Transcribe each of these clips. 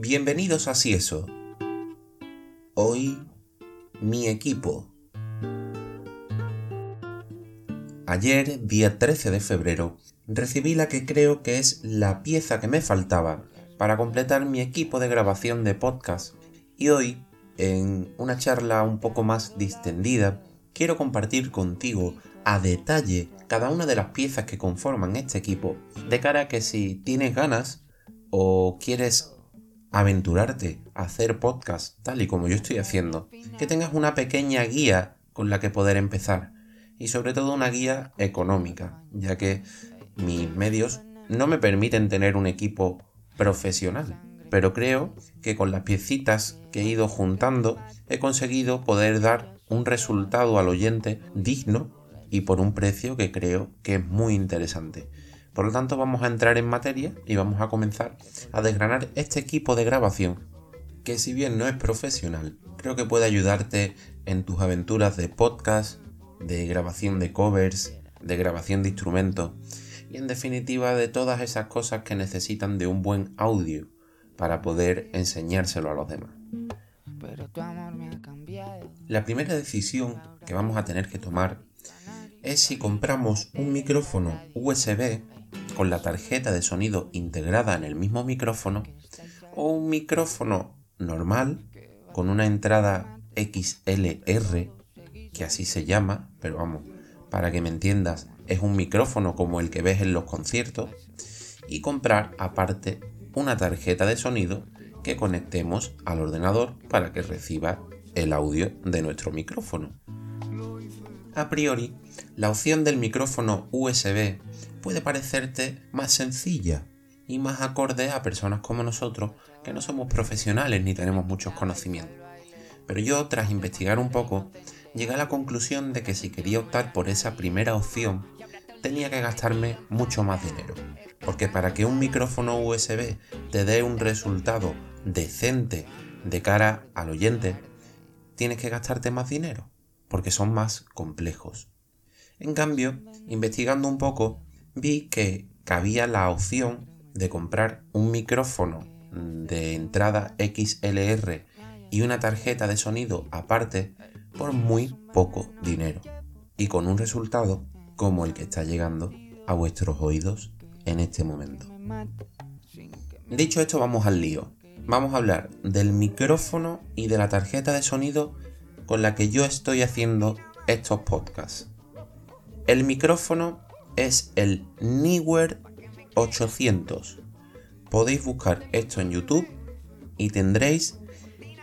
Bienvenidos a Cieso. Hoy, mi equipo. Ayer, día 13 de febrero, recibí la que creo que es la pieza que me faltaba para completar mi equipo de grabación de podcast. Y hoy, en una charla un poco más distendida, quiero compartir contigo a detalle cada una de las piezas que conforman este equipo, de cara a que si tienes ganas o quieres aventurarte a hacer podcast tal y como yo estoy haciendo, que tengas una pequeña guía con la que poder empezar. Y sobre todo una guía económica, ya que mis medios no me permiten tener un equipo profesional, pero creo que con las piecitas que he ido juntando he conseguido poder dar un resultado al oyente digno y por un precio que creo que es muy interesante. Por lo tanto, vamos a entrar en materia y vamos a comenzar a desgranar este equipo de grabación, que si bien no es profesional, creo que puede ayudarte en tus aventuras de podcast, de grabación de covers, de grabación de instrumentos y en definitiva de todas esas cosas que necesitan de un buen audio para poder enseñárselo a los demás. La primera decisión que vamos a tener que tomar es si compramos un micrófono USB con la tarjeta de sonido integrada en el mismo micrófono o un micrófono normal con una entrada XLR, que así se llama, pero vamos, para que me entiendas, es un micrófono como el que ves en los conciertos, y comprar aparte una tarjeta de sonido que conectemos al ordenador para que reciba el audio de nuestro micrófono. A priori, la opción del micrófono USB puede parecerte más sencilla y más acorde a personas como nosotros que no somos profesionales ni tenemos muchos conocimientos. Pero yo, tras investigar un poco, llegué a la conclusión de que si quería optar por esa primera opción, tenía que gastarme mucho más dinero. Porque para que un micrófono USB te dé un resultado decente de cara al oyente, tienes que gastarte más dinero, porque son más complejos. En cambio, investigando un poco, vi que cabía la opción de comprar un micrófono de entrada XLR y una tarjeta de sonido aparte por muy poco dinero y con un resultado como el que está llegando a vuestros oídos en este momento. Dicho esto, vamos al lío. Vamos a hablar del micrófono y de la tarjeta de sonido con la que yo estoy haciendo estos podcasts. El micrófono es el Newer 800. Podéis buscar esto en YouTube y tendréis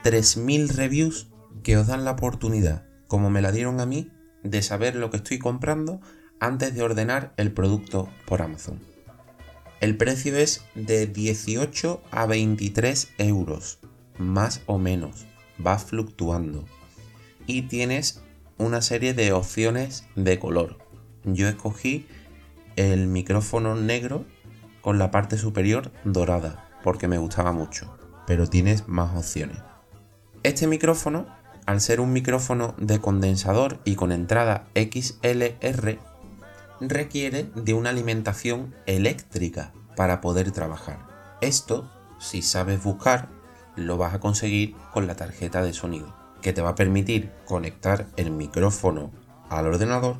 3.000 reviews que os dan la oportunidad, como me la dieron a mí, de saber lo que estoy comprando antes de ordenar el producto por Amazon. El precio es de 18 a 23 euros, más o menos, va fluctuando. Y tienes una serie de opciones de color. Yo escogí el micrófono negro con la parte superior dorada, porque me gustaba mucho, pero tienes más opciones. Este micrófono, al ser un micrófono de condensador y con entrada XLR, requiere de una alimentación eléctrica para poder trabajar. Esto, si sabes buscar, lo vas a conseguir con la tarjeta de sonido, que te va a permitir conectar el micrófono al ordenador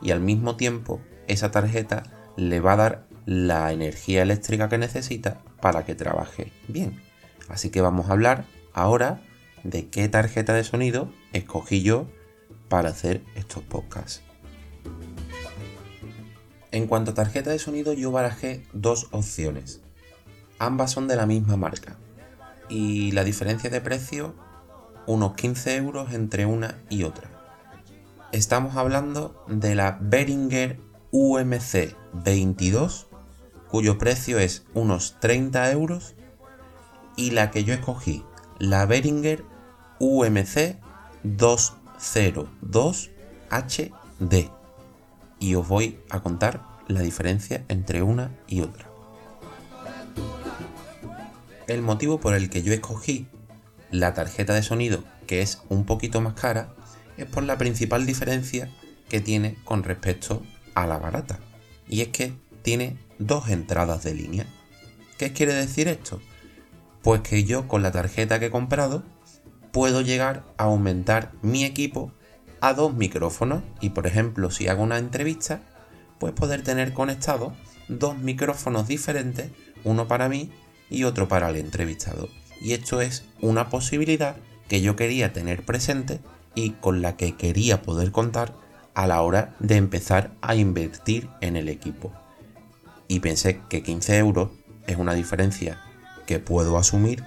y al mismo tiempo esa tarjeta le va a dar la energía eléctrica que necesita para que trabaje bien. Así que vamos a hablar ahora de qué tarjeta de sonido escogí yo para hacer estos podcasts. En cuanto a tarjeta de sonido yo barajé dos opciones. Ambas son de la misma marca. Y la diferencia de precio unos 15 euros entre una y otra. Estamos hablando de la Behringer UMC 22, cuyo precio es unos 30 euros, y la que yo escogí, la Behringer UMC 202 HD. Y os voy a contar la diferencia entre una y otra. El motivo por el que yo escogí la tarjeta de sonido, que es un poquito más cara, es por la principal diferencia que tiene con respecto a la barata. Y es que tiene dos entradas de línea. ¿Qué quiere decir esto? Pues que yo con la tarjeta que he comprado puedo llegar a aumentar mi equipo a dos micrófonos y por ejemplo si hago una entrevista pues poder tener conectados dos micrófonos diferentes, uno para mí y otro para el entrevistado. Y esto es una posibilidad que yo quería tener presente y con la que quería poder contar a la hora de empezar a invertir en el equipo. Y pensé que 15 euros es una diferencia que puedo asumir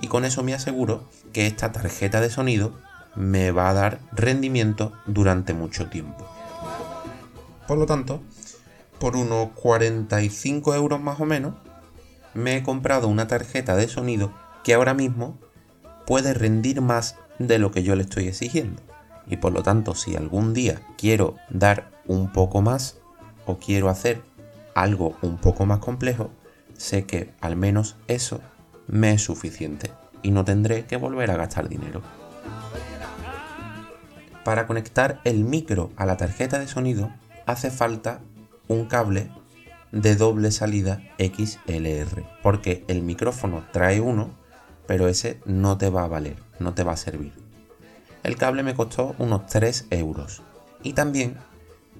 y con eso me aseguro que esta tarjeta de sonido me va a dar rendimiento durante mucho tiempo. Por lo tanto, por unos 45 euros más o menos, me he comprado una tarjeta de sonido que ahora mismo puede rendir más de lo que yo le estoy exigiendo. Y por lo tanto, si algún día quiero dar un poco más o quiero hacer algo un poco más complejo, sé que al menos eso me es suficiente y no tendré que volver a gastar dinero. Para conectar el micro a la tarjeta de sonido hace falta un cable de doble salida XLR, porque el micrófono trae uno, pero ese no te va a valer, no te va a servir. El cable me costó unos 3 euros. Y también,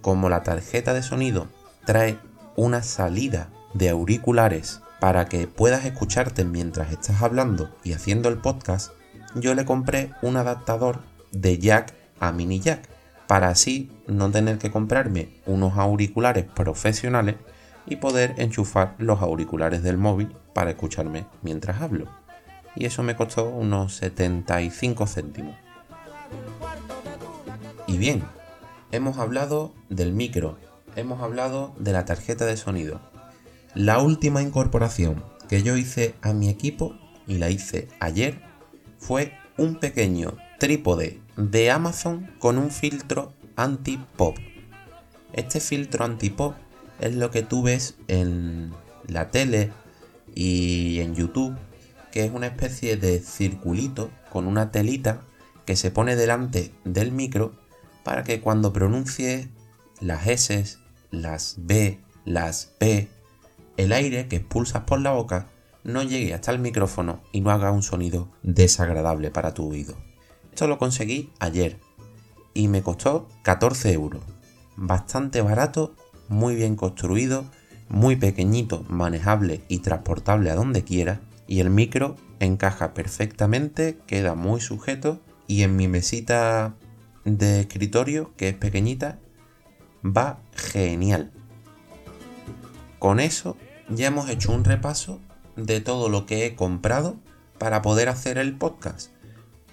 como la tarjeta de sonido trae una salida de auriculares para que puedas escucharte mientras estás hablando y haciendo el podcast, yo le compré un adaptador de jack a mini jack para así no tener que comprarme unos auriculares profesionales y poder enchufar los auriculares del móvil para escucharme mientras hablo. Y eso me costó unos 75 céntimos. Y bien, hemos hablado del micro, hemos hablado de la tarjeta de sonido, la última incorporación que yo hice a mi equipo, y la hice ayer, fue un pequeño trípode de Amazon con un filtro anti-pop. Este filtro anti-pop es lo que tú ves en la tele y en YouTube, que es una especie de circulito con una telita que se pone delante del micro para que cuando pronuncie las S, las B, las P el aire que expulsas por la boca no llegue hasta el micrófono y no haga un sonido desagradable para tu oído. Esto lo conseguí ayer y me costó 14 euros. Bastante barato, muy bien construido, muy pequeñito, manejable y transportable a donde quiera. Y el micro encaja perfectamente, queda muy sujeto y en mi mesita de escritorio, que es pequeñita, va genial. Con eso ya hemos hecho un repaso de todo lo que he comprado para poder hacer el podcast.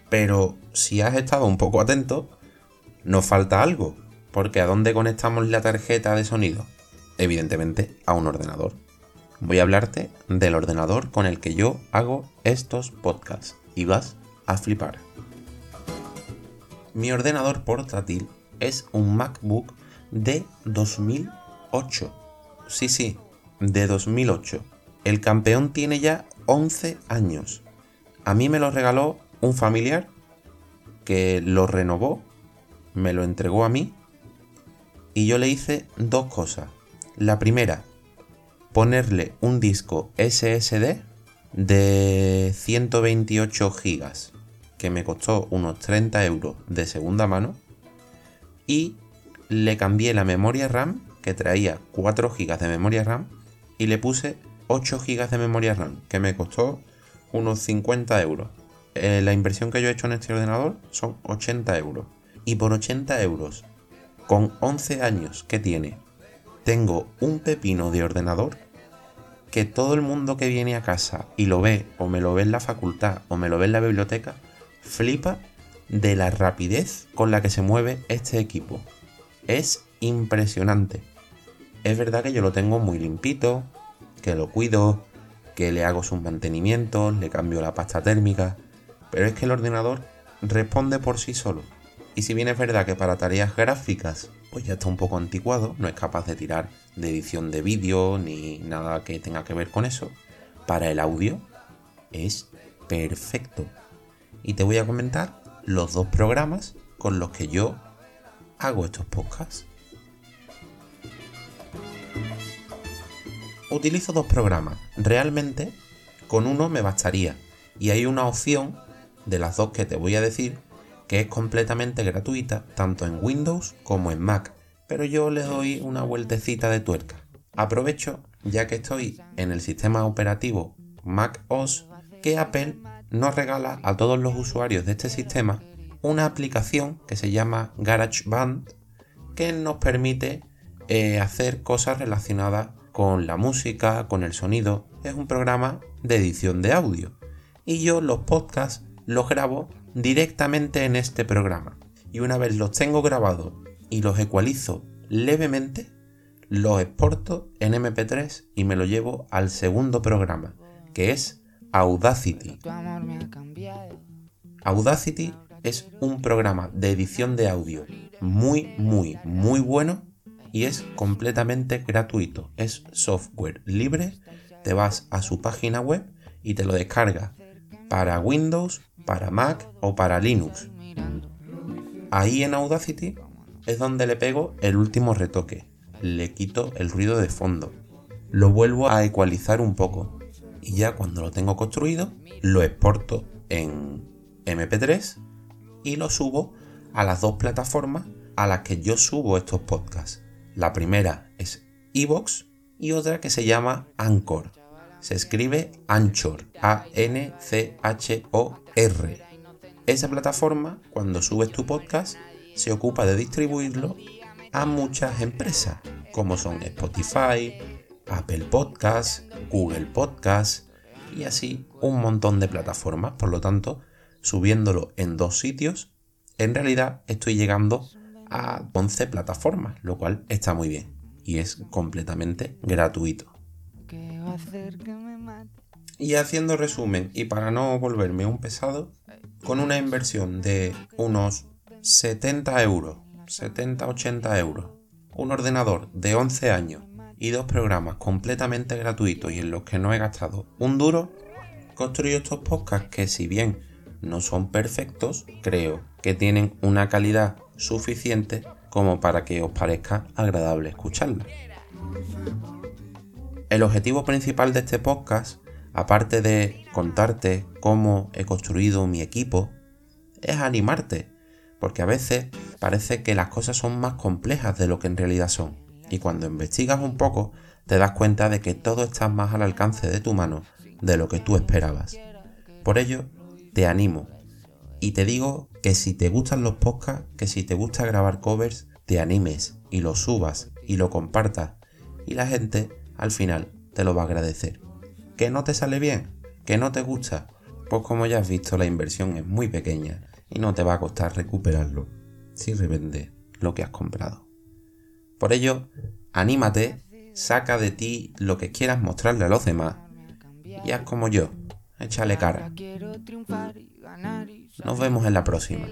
Pero si has estado un poco atento, nos falta algo. Porque ¿a dónde conectamos la tarjeta de sonido? Evidentemente a un ordenador. Voy a hablarte del ordenador con el que yo hago estos podcasts. Y vas a flipar. Mi ordenador portátil es un MacBook de 2008. Sí, sí, de 2008. El campeón tiene ya 11 años. A mí me lo regaló un familiar que lo renovó, me lo entregó a mí y yo le hice dos cosas. La primera, ponerle un disco SSD de 128 gigas que me costó unos 30 euros de segunda mano y le cambié la memoria RAM que traía 4 gigas de memoria RAM y le puse 8 GB de memoria RAM, que me costó unos 50 euros. Eh, la inversión que yo he hecho en este ordenador son 80 euros. Y por 80 euros, con 11 años que tiene, tengo un pepino de ordenador que todo el mundo que viene a casa y lo ve, o me lo ve en la facultad, o me lo ve en la biblioteca, flipa de la rapidez con la que se mueve este equipo. Es impresionante. Es verdad que yo lo tengo muy limpito, que lo cuido, que le hago sus mantenimientos, le cambio la pasta térmica, pero es que el ordenador responde por sí solo. Y si bien es verdad que para tareas gráficas pues ya está un poco anticuado, no es capaz de tirar de edición de vídeo ni nada que tenga que ver con eso, para el audio es perfecto. Y te voy a comentar los dos programas con los que yo hago estos podcasts. utilizo dos programas. Realmente Con uno me bastaría. Y hay una opción de las dos que te voy a decir que es completamente gratuita tanto en Windows como en Mac. Pero yo le doy una vueltecita de tuerca. Aprovecho, ya que estoy en el sistema operativo Mac OS, que Apple nos regala a todos los usuarios de este sistema una aplicación que se llama GarageBand que nos permite eh, hacer cosas relacionadas con la música, con el sonido. Es un programa de edición de audio. Y yo los podcasts los grabo directamente en este programa. Y una vez los tengo grabados y los ecualizo levemente, los exporto en MP3 y me lo llevo al segundo programa, que es Audacity. Audacity es un programa de edición de audio muy, muy, muy bueno y es completamente gratuito. Es software libre. Te vas a su página web y te lo descargas para Windows, para Mac o para Linux. Ahí en Audacity es donde le pego el último retoque. Le quito el ruido de fondo. Lo vuelvo a ecualizar un poco y ya cuando lo tengo construido lo exporto en MP3 y lo subo a las dos plataformas a las que yo subo estos podcasts. La primera es Evox y otra que se llama Anchor. Se escribe Anchor, A-N-C-H-O-R. Esa plataforma, cuando subes tu podcast, se ocupa de distribuirlo a muchas empresas, como son Spotify, Apple Podcasts, Google Podcasts y así un montón de plataformas. Por lo tanto, subiéndolo en dos sitios, en realidad estoy llegando a 11 plataformas, lo cual está muy bien y es completamente gratuito. Y haciendo resumen, y para no volverme un pesado, con una inversión de unos 70 euros, 70-80 euros, un ordenador de 11 años y dos programas completamente gratuitos y en los que no he gastado un duro, construyo estos podcasts que si bien no son perfectos, creo que tienen una calidad suficiente como para que os parezca agradable escucharla. El objetivo principal de este podcast, aparte de contarte cómo he construido mi equipo, es animarte, porque a veces parece que las cosas son más complejas de lo que en realidad son y cuando investigas un poco te das cuenta de que todo está más al alcance de tu mano de lo que tú esperabas. Por ello, te animo y te digo que si te gustan los podcasts, que si te gusta grabar covers, te animes y lo subas y lo compartas y la gente al final te lo va a agradecer. ¿Que no te sale bien? ¿Que no te gusta? Pues como ya has visto la inversión es muy pequeña y no te va a costar recuperarlo si revendes lo que has comprado. Por ello, anímate, saca de ti lo que quieras mostrarle a los demás y haz como yo, échale cara. Nos vemos en la próxima.